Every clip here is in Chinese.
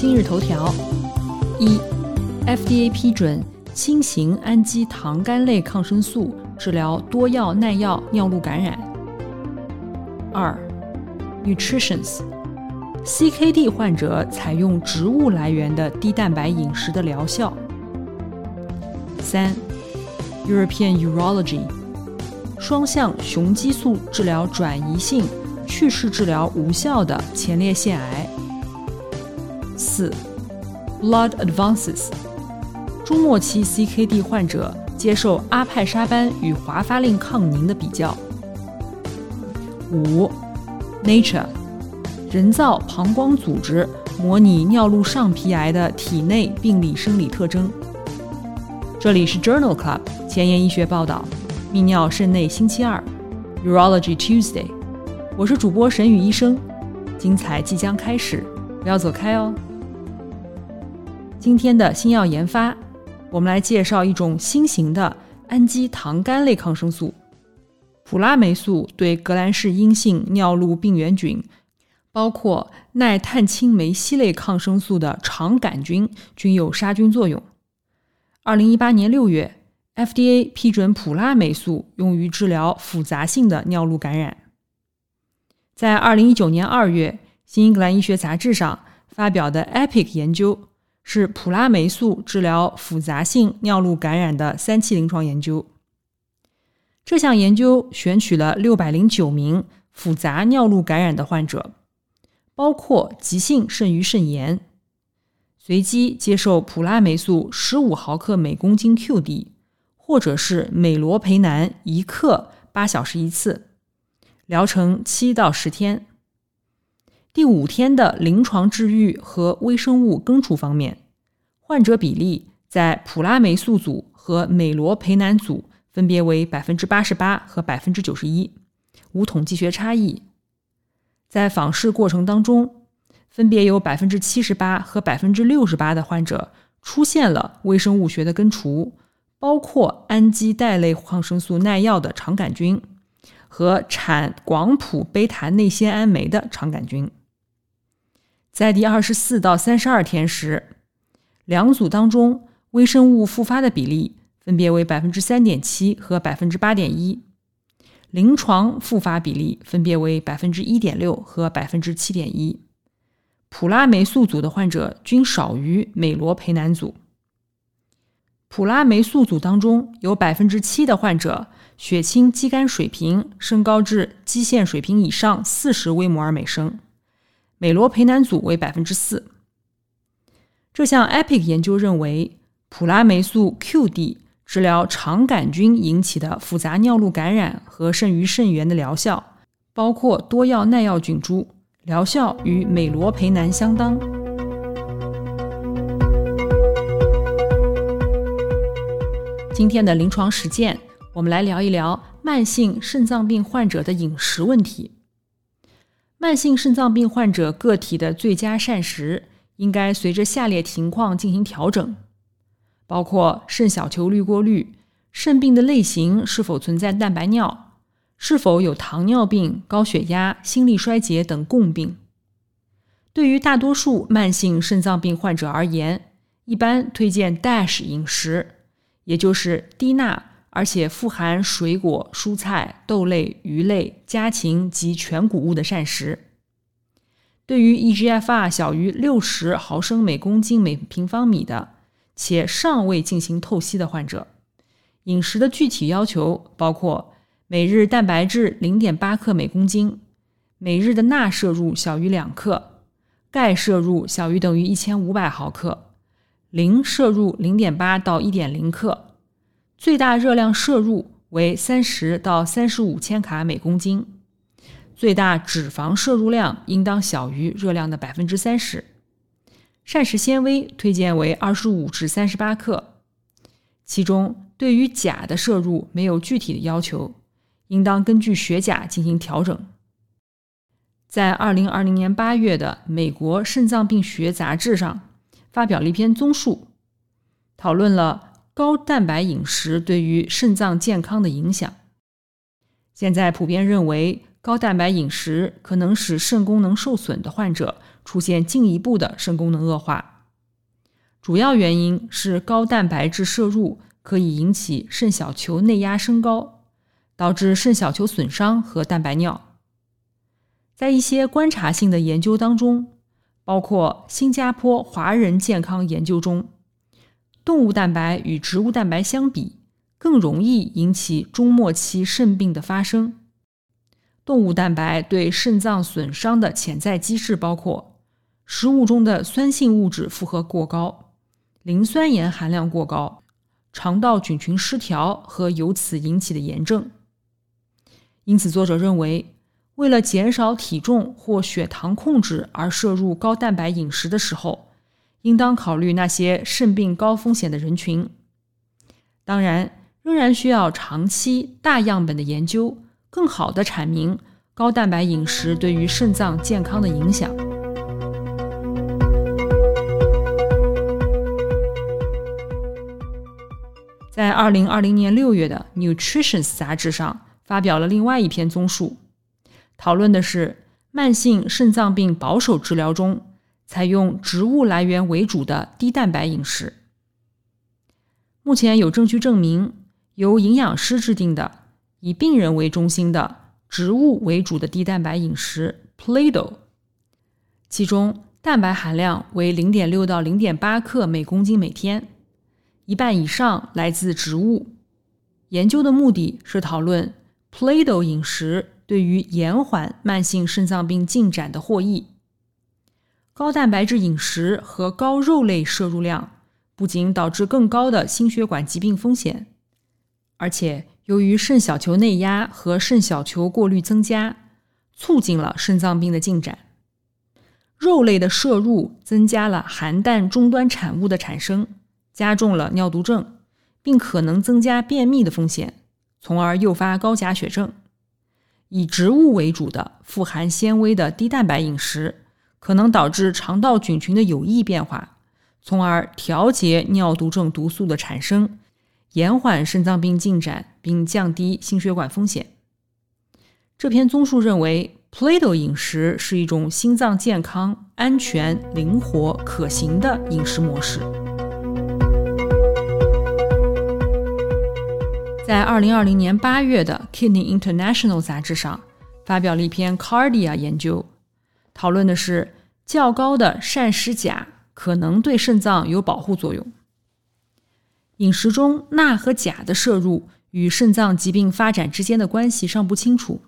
今日头条：一，FDA 批准新型氨基糖苷类抗生素治疗多药耐药尿路感染。二，Nutritions，CKD 患者采用植物来源的低蛋白饮食的疗效。三，European Urology，双向雄激素治疗转移性去势治疗无效的前列腺癌。四，Blood Advances，中末期 CKD 患者接受阿派沙班与华发令抗凝的比较。五，Nature，人造膀胱组织模拟尿路上皮癌的体内病理生理特征。这里是 Journal Club 前沿医学报道，泌尿肾内星期二，Urology Tuesday，我是主播沈宇医生，精彩即将开始，不要走开哦。今天的新药研发，我们来介绍一种新型的氨基糖苷类抗生素——普拉霉素，对革兰氏阴性尿路病原菌，包括耐碳青霉烯类抗生素的肠杆菌，均有杀菌作用。二零一八年六月，FDA 批准普拉霉素用于治疗复杂性的尿路感染。在二零一九年二月，《新英格兰医学杂志》上发表的 EPIC 研究。是普拉霉素治疗复杂性尿路感染的三期临床研究。这项研究选取了六百零九名复杂尿路感染的患者，包括急性肾盂肾炎，随机接受普拉霉素十五毫克每公斤 QD，或者是美罗培南一克八小时一次，疗程七到十天。第五天的临床治愈和微生物根除方面，患者比例在普拉霉素组和美罗培南组分别为百分之八十八和百分之九十一，无统计学差异。在访视过程当中，分别有百分之七十八和百分之六十八的患者出现了微生物学的根除，包括氨基代类抗生素耐药的肠杆菌和产广谱贝塔内酰胺酶的肠杆菌。在第二十四到三十二天时，两组当中微生物复发的比例分别为百分之三点七和百分之八点一，临床复发比例分别为百分之一点六和百分之七点一。普拉霉素组的患者均少于美罗培南组。普拉霉素组当中有百分之七的患者血清肌酐水平升高至基线水平以上四十微摩尔每升。美罗培南组为百分之四。这项 EPIC 研究认为，普拉霉素 QD 治疗肠杆菌引起的复杂尿路感染和肾盂肾源的疗效，包括多药耐药菌株，疗效与美罗培南相当。今天的临床实践，我们来聊一聊慢性肾脏病患者的饮食问题。慢性肾脏病患者个体的最佳膳食应该随着下列情况进行调整，包括肾小球滤过率、肾病的类型是否存在蛋白尿、是否有糖尿病、高血压、心力衰竭等共病。对于大多数慢性肾脏病患者而言，一般推荐 DASH 饮食，也就是低钠。而且富含水果、蔬菜、豆类、鱼类、家禽及全谷物的膳食。对于 eGFR 小于六十毫升每公斤每平方米的，且尚未进行透析的患者，饮食的具体要求包括：每日蛋白质零点八克每公斤，每日的钠摄入小于两克，钙摄入小于等于一千五百毫克，磷摄入零点八到一点零克。最大热量摄入为三十到三十五千卡每公斤，最大脂肪摄入量应当小于热量的百分之三十。膳食纤维推荐为二十五至三十八克，其中对于钾的摄入没有具体的要求，应当根据血钾进行调整。在二零二零年八月的《美国肾脏病学杂志》上发表了一篇综述，讨论了高蛋白饮食对于肾脏健康的影响。现在普遍认为，高蛋白饮食可能使肾功能受损的患者出现进一步的肾功能恶化。主要原因是高蛋白质摄入可以引起肾小球内压升高，导致肾小球损伤和蛋白尿。在一些观察性的研究当中，包括新加坡华人健康研究中，动物蛋白与植物蛋白相比。更容易引起中末期肾病的发生。动物蛋白对肾脏损伤的潜在机制包括：食物中的酸性物质负荷过高、磷酸盐含量过高、肠道菌群失调和由此引起的炎症。因此，作者认为，为了减少体重或血糖控制而摄入高蛋白饮食的时候，应当考虑那些肾病高风险的人群。当然。仍然需要长期大样本的研究，更好地阐明高蛋白饮食对于肾脏健康的影响。在二零二零年六月的《Nutrition》杂志上发表了另外一篇综述，讨论的是慢性肾脏病保守治疗中采用植物来源为主的低蛋白饮食。目前有证据证明。由营养师制定的以病人为中心的植物为主的低蛋白饮食 （Play-Doh），其中蛋白含量为零点六到零点八克每公斤每天，一半以上来自植物。研究的目的是讨论 Play-Doh 饮食对于延缓慢性肾脏病进展的获益。高蛋白质饮食和高肉类摄入量不仅导致更高的心血管疾病风险。而且，由于肾小球内压和肾小球过滤增加，促进了肾脏病的进展。肉类的摄入增加了含氮终端产物的产生，加重了尿毒症，并可能增加便秘的风险，从而诱发高钾血症。以植物为主的富含纤维的低蛋白饮食，可能导致肠道菌群的有益变化，从而调节尿毒症毒素的产生。延缓肾脏病进展，并降低心血管风险。这篇综述认为，Play-Doh 饮食是一种心脏健康、安全、灵活、可行的饮食模式。在二零二零年八月的《Kidney International》杂志上，发表了一篇 Cardia 研究，讨论的是较高的膳食钾可能对肾脏有保护作用。饮食中钠和钾的摄入与肾脏疾病发展之间的关系尚不清楚，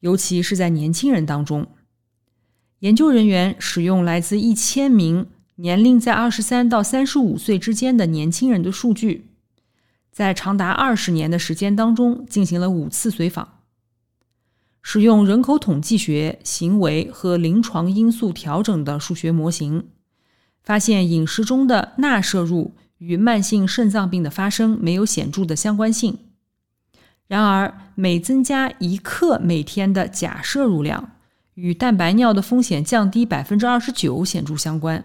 尤其是在年轻人当中。研究人员使用来自一千名年龄在二十三到三十五岁之间的年轻人的数据，在长达二十年的时间当中进行了五次随访，使用人口统计学、行为和临床因素调整的数学模型，发现饮食中的钠摄入。与慢性肾脏病的发生没有显著的相关性。然而，每增加一克每天的钾摄入量，与蛋白尿的风险降低百分之二十九显著相关，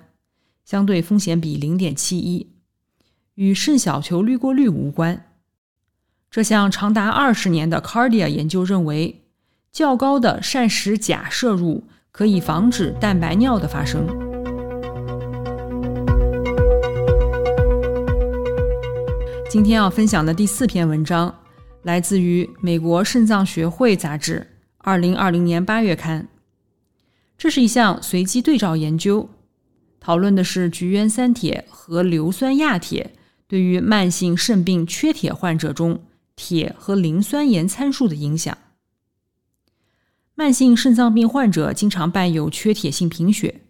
相对风险比零点七一，与肾小球滤过率无关。这项长达二十年的 Cardia 研究认为，较高的膳食钾摄入可以防止蛋白尿的发生。今天要分享的第四篇文章，来自于《美国肾脏学会杂志》二零二零年八月刊。这是一项随机对照研究，讨论的是菊原三铁和硫酸亚铁对于慢性肾病缺铁患者中铁和磷酸盐参数的影响。慢性肾脏病患者经常伴有缺铁性贫血，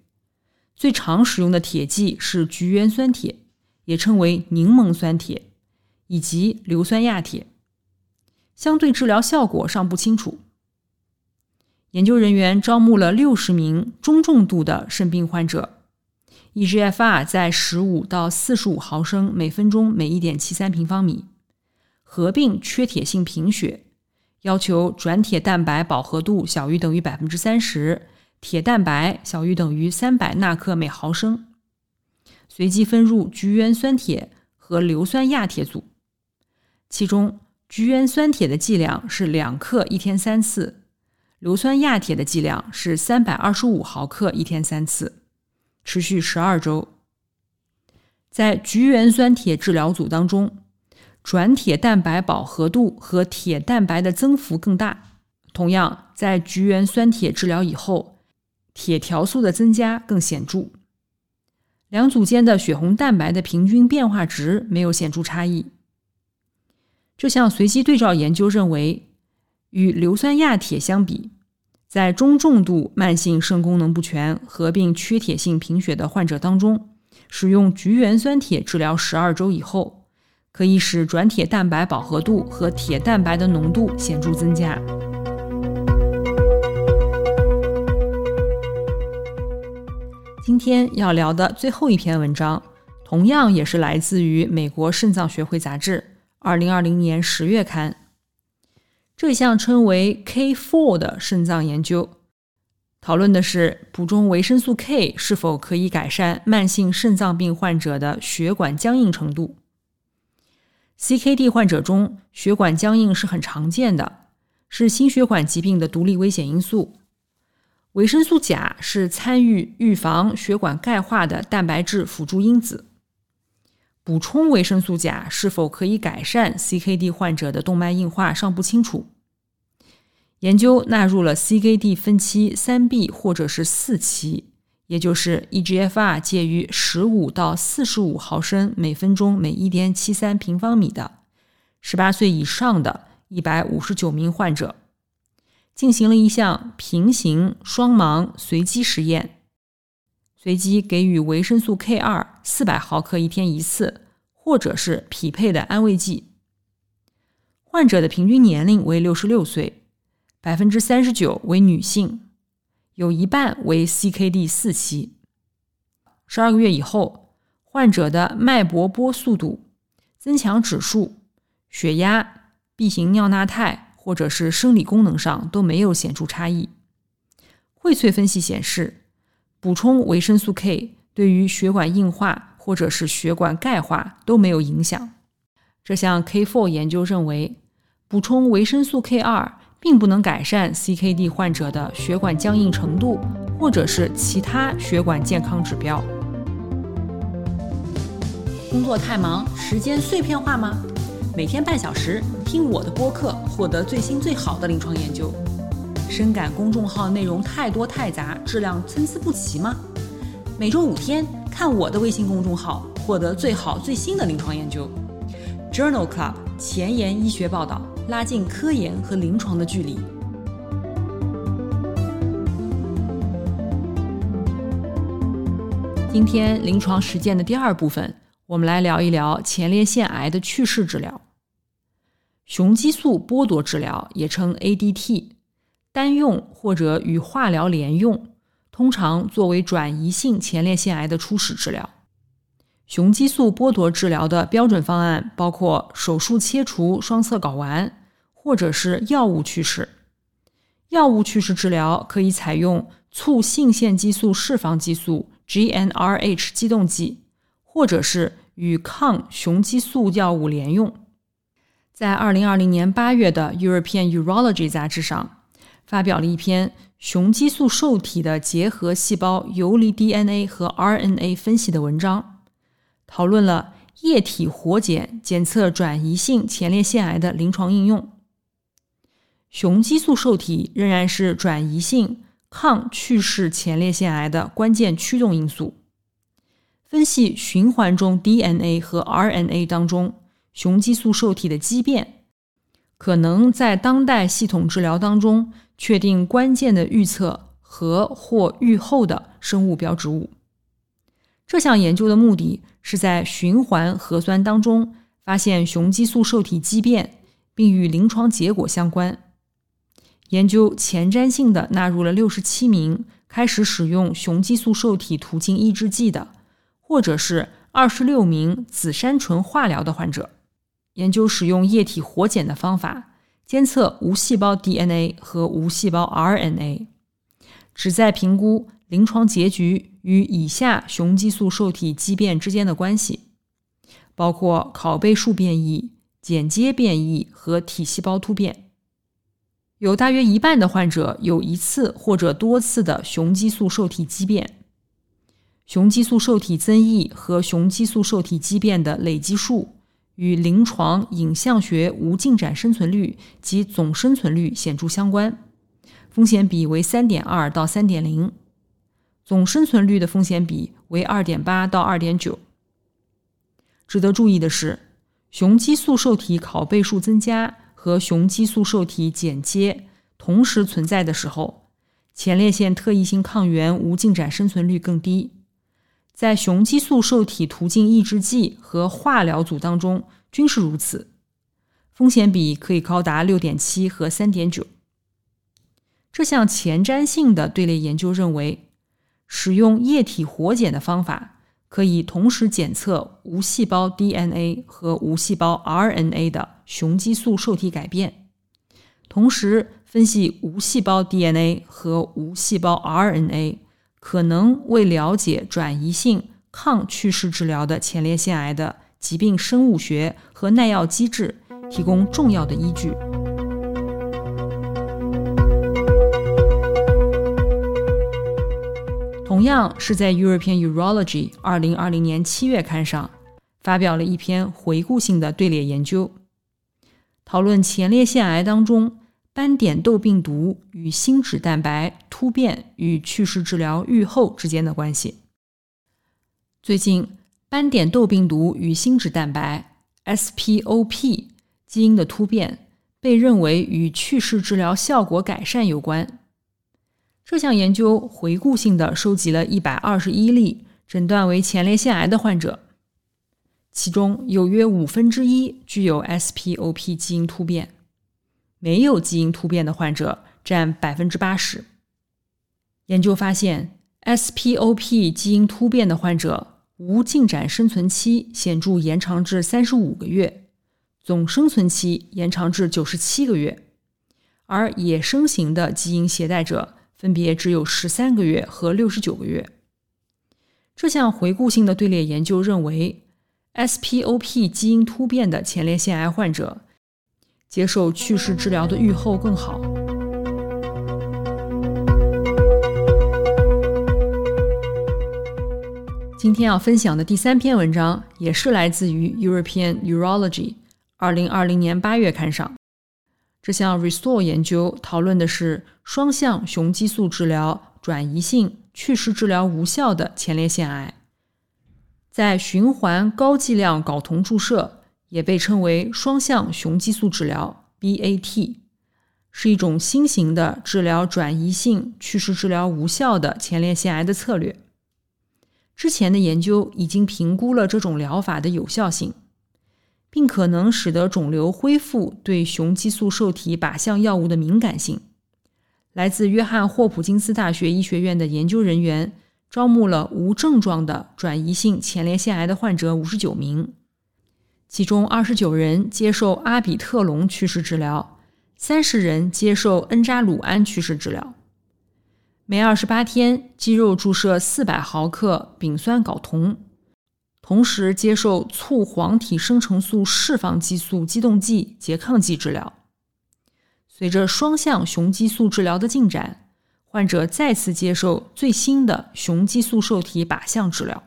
最常使用的铁剂是菊原酸铁，也称为柠檬酸铁。以及硫酸亚铁，相对治疗效果尚不清楚。研究人员招募了六十名中重度的肾病患者，eGFR 在十五到四十五毫升每分钟每一点七三平方米，合并缺铁性贫血，要求转铁蛋白饱和度小于等于百分之三十，铁蛋白小于等于三百纳克每毫升。随机分入橘原酸铁和硫酸亚铁组，其中橘原酸铁的剂量是两克一天三次。硫酸亚铁的剂量是三百二十五毫克一天三次，持续十二周。在橘原酸铁治疗组当中，转铁蛋白饱和度和铁蛋白的增幅更大。同样，在菊原酸铁治疗以后，铁条素的增加更显著。两组间的血红蛋白的平均变化值没有显著差异。这项随机对照研究认为，与硫酸亚铁相比，在中重度慢性肾功能不全合并缺铁性贫血的患者当中，使用菊原酸铁治疗十二周以后，可以使转铁蛋白饱和度和铁蛋白的浓度显著增加。今天要聊的最后一篇文章，同样也是来自于美国肾脏学会杂志，二零二零年十月刊。这项称为 K4 的肾脏研究，讨论的是补充维生素 K 是否可以改善慢性肾脏病患者的血管僵硬程度。CKD 患者中，血管僵硬是很常见的，是心血管疾病的独立危险因素。维生素钾是参与预防血管钙化的蛋白质辅助因子。补充维生素钾是否可以改善 CKD 患者的动脉硬化尚不清楚。研究纳入了 CKD 分期三 B 或者是四期，也就是 eGFR 介于十五到四十五毫升每分钟每一点七三平方米的十八岁以上的一百五十九名患者，进行了一项平行双盲随机实验。随机给予维生素 K 二四百毫克一天一次，或者是匹配的安慰剂。患者的平均年龄为六十六岁，百分之三十九为女性，有一半为 CKD 四期。十二个月以后，患者的脉搏波速度、增强指数、血压、B 型尿钠肽或者是生理功能上都没有显著差异。荟萃分析显示。补充维生素 K 对于血管硬化或者是血管钙化都没有影响。这项 K4 研究认为，补充维生素 K2 并不能改善 CKD 患者的血管僵硬程度或者是其他血管健康指标。工作太忙，时间碎片化吗？每天半小时听我的播客，获得最新最好的临床研究。深感公众号内容太多太杂，质量参差不齐吗？每周五天看我的微信公众号，获得最好最新的临床研究。Journal Club 前沿医学报道，拉近科研和临床的距离。今天临床实践的第二部分，我们来聊一聊前列腺癌的去势治疗。雄激素剥夺治疗也称 ADT。单用或者与化疗联用，通常作为转移性前列腺癌的初始治疗。雄激素剥夺治疗的标准方案包括手术切除双侧睾丸，或者是药物去势。药物去势治疗可以采用促性腺激素释放激素 （GnRH） 激动剂，或者是与抗雄激素药物联用。在二零二零年八月的《European Urology》杂志上。发表了一篇雄激素受体的结合细胞游离 DNA 和 RNA 分析的文章，讨论了液体活检检测转移性前列腺癌的临床应用。雄激素受体仍然是转移性抗去势前列腺癌的关键驱动因素。分析循环中 DNA 和 RNA 当中雄激素受体的畸变，可能在当代系统治疗当中。确定关键的预测和或预后的生物标志物。这项研究的目的是在循环核酸当中发现雄激素受体畸变，并与临床结果相关。研究前瞻性的纳入了六十七名开始使用雄激素受体途径抑制剂的，或者是二十六名紫杉醇化疗的患者，研究使用液体活检的方法监测无细胞 DNA 和无细胞 RNA，旨在评估临床结局与以下雄激素受体畸变之间的关系，包括拷贝数变异、剪接变异和体细胞突变。有大约一半的患者有一次或者多次的雄激素受体畸变，雄激素受体增益和雄激素受体畸变的累积数与临床影像学无进展生存率及总生存率显著相关，风险比为三点二到三点零，总生存率的风险比为二点八到二点九。值得注意的是，雄激素受体拷贝数增加。和雄激素受体剪接同时存在的时候，前列腺特异性抗原无进展生存率更低。在雄激素受体途径抑制剂和化疗组当中均是如此，风险比可以高达六点七和三点九。这项前瞻性的队列研究认为，使用液体活检的方法。可以同时检测无细胞 DNA 和无细胞 RNA 的雄激素受体改变，同时分析无细胞 DNA 和无细胞 RNA 可能为了解转移性抗去势治疗的前列腺癌的疾病生物学和耐药机制提供重要的依据。同样是在《European Urology》二零二零年七月刊上发表了一篇回顾性的队列研究，讨论前列腺癌当中斑点痘病毒与心脂蛋白突变与去势治疗预后之间的关系。最近，斑点痘病毒与心脂蛋白 （SPOP） 基因的突变被认为与去势治疗效果改善有关。这项研究回顾性的收集了一百二十一例诊断为前列腺癌的患者，其中有约五分之一具有 SPOP 基因突变，没有基因突变的患者占百分之八十。研究发现，SPOP 基因突变的患者无进展生存期显著延长至三十五个月，总生存期延长至九十七个月，而野生型的基因携带者。分别只有十三个月和六十九个月。这项回顾性的队列研究认为，SPOP 基因突变的前列腺癌患者接受去势治疗的预后更好。今天要分享的第三篇文章也是来自于《European Urology》二零二零年八月刊上。这项 Restore 研究讨论的是双向雄激素治疗转移性去势治疗无效的前列腺癌，在循环高剂量睾酮注射，也被称为双向雄激素治疗 （BAT），是一种新型的治疗转移性去势治疗无效的前列腺癌的策略。之前的研究已经评估了这种疗法的有效性。并可能使得肿瘤恢复对雄激素受体靶向药物的敏感性。来自约翰霍普金斯大学医学院的研究人员招募了无症状的转移性前列腺癌的患者五十九名，其中二十九人接受阿比特龙去势治疗，三十人接受恩扎鲁胺去势治疗。每二十八天肌肉注射四百毫克丙酸睾酮。同时接受促黄体生成素释放激素激动剂拮抗剂治疗。随着双向雄激素治疗的进展，患者再次接受最新的雄激素受体靶向治疗。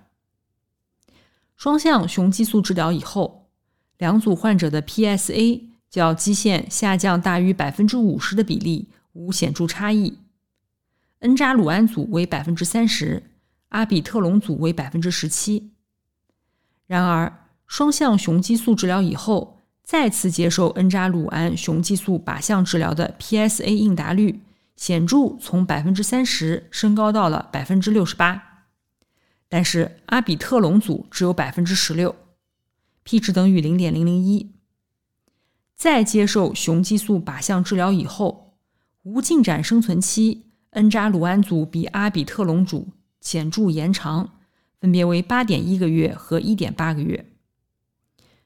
双向雄激素治疗以后，两组患者的 PSA 较基线下降大于百分之五十的比例无显著差异。恩扎鲁胺组为百分之三十，阿比特龙组为百分之十七。然而，双向雄激素治疗以后，再次接受恩扎鲁胺雄激素靶向治疗的 PSA 应答率显著从百分之三十升高到了百分之六十八，但是阿比特龙组只有百分之十六，p 值等于零点零零一。再接受雄激素靶向治疗以后，无进展生存期恩扎鲁胺组比阿比特隆组显著延长，分别为八点一个月和一点八个月。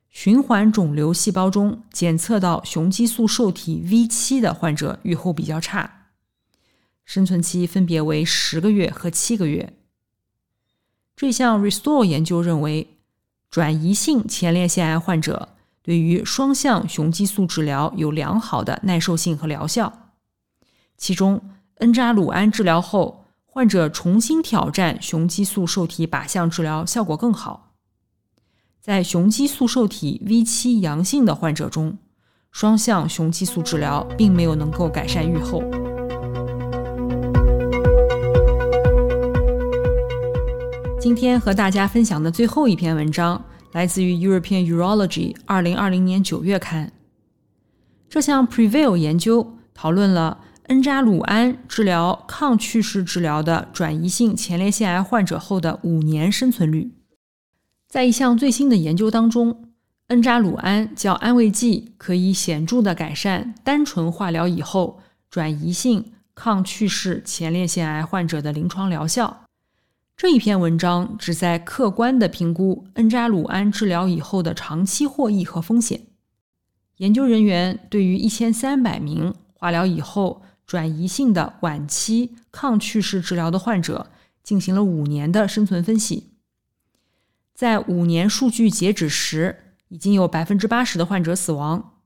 循环肿瘤细胞中检测到雄激素受体 V 七的患者预后比较差，生存期分别为十个月和七个月。这项 Restore 研究认为，转移性前列腺癌患者对于双向雄激素治疗有良好的耐受性和疗效。其中，恩扎鲁胺治疗后，患者重新挑战雄激素受体靶向治疗效果更好。在雄激素受体 V 七阳性的患者中，双向雄激素治疗并没有能够改善预后。今天和大家分享的最后一篇文章来自于 European Urology 二零二零年九月刊。这项 Prevail 研究讨论了恩扎鲁胺治疗抗去势治疗的转移性前列腺癌患者后的五年生存率。在一项最新的研究当中，恩扎鲁胺较安慰剂可以显著地改善单纯化疗以后转移性抗去势前列腺癌患者的临床疗效。这一篇文章旨在客观地评估恩扎鲁胺治疗以后的长期获益和风险。研究人员对于一千三百名化疗以后转移性的晚期抗去势治疗的患者进行了五年的生存分析。在五年数据截止时，已经有百分之八十的患者死亡。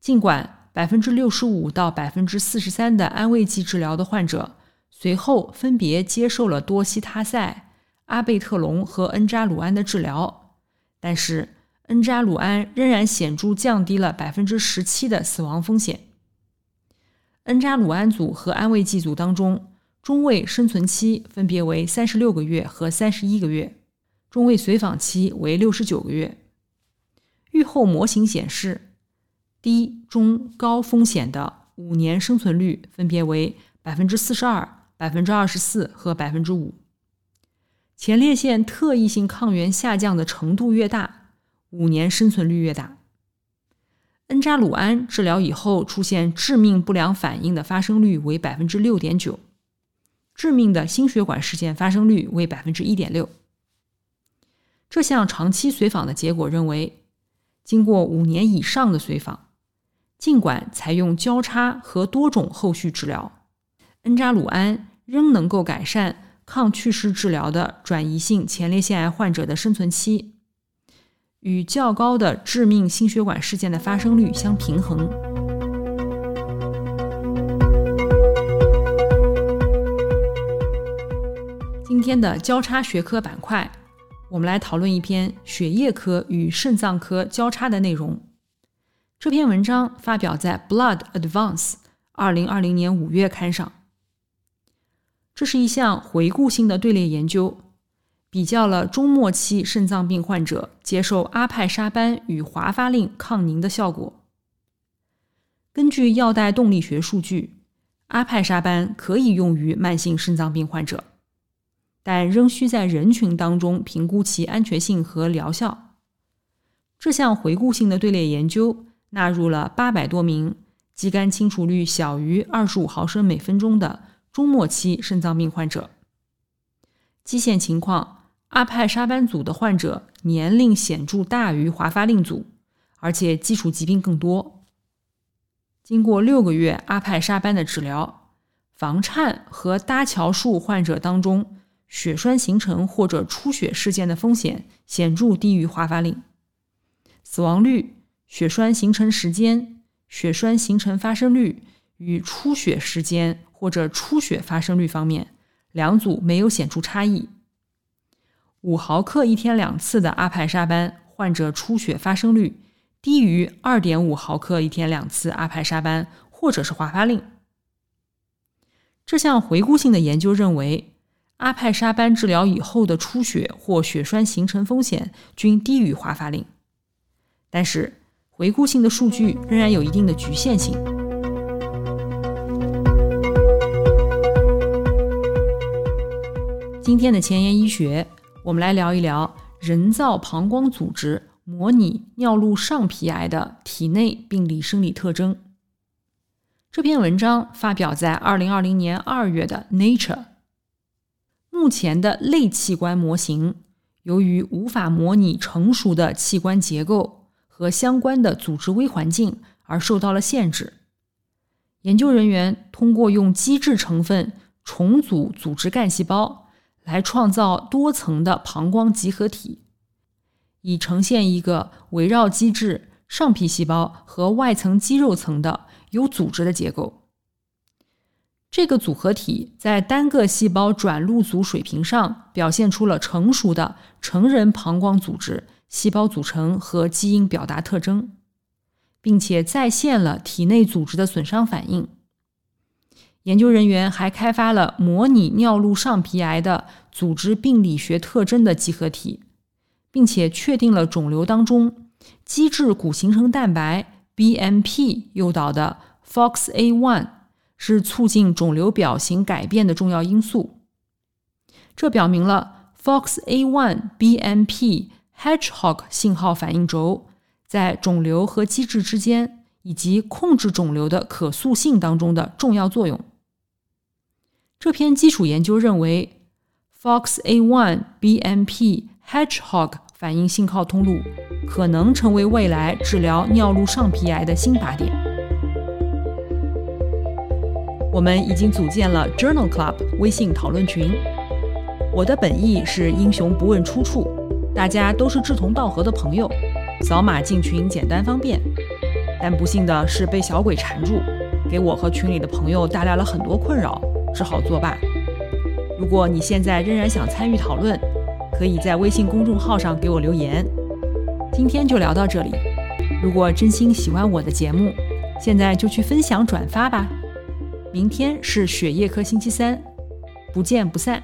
尽管百分之六十五到百分之四十三的安慰剂治疗的患者随后分别接受了多西他赛、阿贝特隆和恩扎鲁胺的治疗，但是恩扎鲁胺仍然显著降低了百分之十七的死亡风险。恩扎鲁胺组和安慰剂组当中，中位生存期分别为三十六个月和三十一个月。中位随访期为六十九个月。预后模型显示，低、中、高风险的五年生存率分别为百分之四十二、百分之二十四和百分之五。前列腺特异性抗原下降的程度越大，五年生存率越大。恩扎鲁胺治疗以后出现致命不良反应的发生率为百分之六点九，致命的心血管事件发生率为百分之一点六。这项长期随访的结果认为，经过五年以上的随访，尽管采用交叉和多种后续治疗，恩扎鲁胺仍能够改善抗去势治疗的转移性前列腺癌患者的生存期，与较高的致命心血管事件的发生率相平衡。今天的交叉学科板块。我们来讨论一篇血液科与肾脏科交叉的内容。这篇文章发表在《Blood Advance》二零二零年五月刊上。这是一项回顾性的队列研究，比较了中末期肾脏病患者接受阿派沙班与华发令抗凝的效果。根据药代动力学数据，阿派沙班可以用于慢性肾脏病患者。但仍需在人群当中评估其安全性和疗效。这项回顾性的队列研究纳入了八百多名肌酐清除率小于二十五毫升每分钟的中末期肾脏病患者。基线情况，阿派沙班组的患者年龄显著大于华发令组，而且基础疾病更多。经过六个月阿派沙班的治疗，房颤和搭桥术患者当中。血栓形成或者出血事件的风险显著低于华发令，死亡率、血栓形成时间、血栓形成发生率与出血时间或者出血发生率方面，两组没有显著差异。五毫克一天两次的阿派沙班患者出血发生率低于二点五毫克一天两次阿派沙班或者是华发令。这项回顾性的研究认为。阿派沙班治疗以后的出血或血栓形成风险均低于华发令，但是回顾性的数据仍然有一定的局限性。今天的前沿医学，我们来聊一聊人造膀胱组织模拟尿路上皮癌的体内病理生理特征。这篇文章发表在二零二零年二月的《Nature》。目前的类器官模型由于无法模拟成熟的器官结构和相关的组织微环境，而受到了限制。研究人员通过用基质成分重组组织干细胞，来创造多层的膀胱集合体，以呈现一个围绕基质、上皮细胞和外层肌肉层的。有组织的结构，这个组合体在单个细胞转录组水平上表现出了成熟的成人膀胱组织细胞组成和基因表达特征，并且再现了体内组织的损伤反应。研究人员还开发了模拟尿路上皮癌的组织病理学特征的集合体，并且确定了肿瘤当中基质骨形成蛋白。BMP 诱导的 FOXA1 是促进肿瘤表型改变的重要因素。这表明了 FOXA1 BMP Hedgehog 信号反应轴在肿瘤和机制之间以及控制肿瘤的可塑性当中的重要作用。这篇基础研究认为，FOXA1 BMP Hedgehog 反应信号通路。可能成为未来治疗尿路上皮癌的新靶点。我们已经组建了 Journal Club 微信讨论群。我的本意是英雄不问出处，大家都是志同道合的朋友，扫码进群简单方便。但不幸的是被小鬼缠住，给我和群里的朋友带来了很多困扰，只好作罢。如果你现在仍然想参与讨论，可以在微信公众号上给我留言。今天就聊到这里。如果真心喜欢我的节目，现在就去分享转发吧。明天是血液科星期三，不见不散。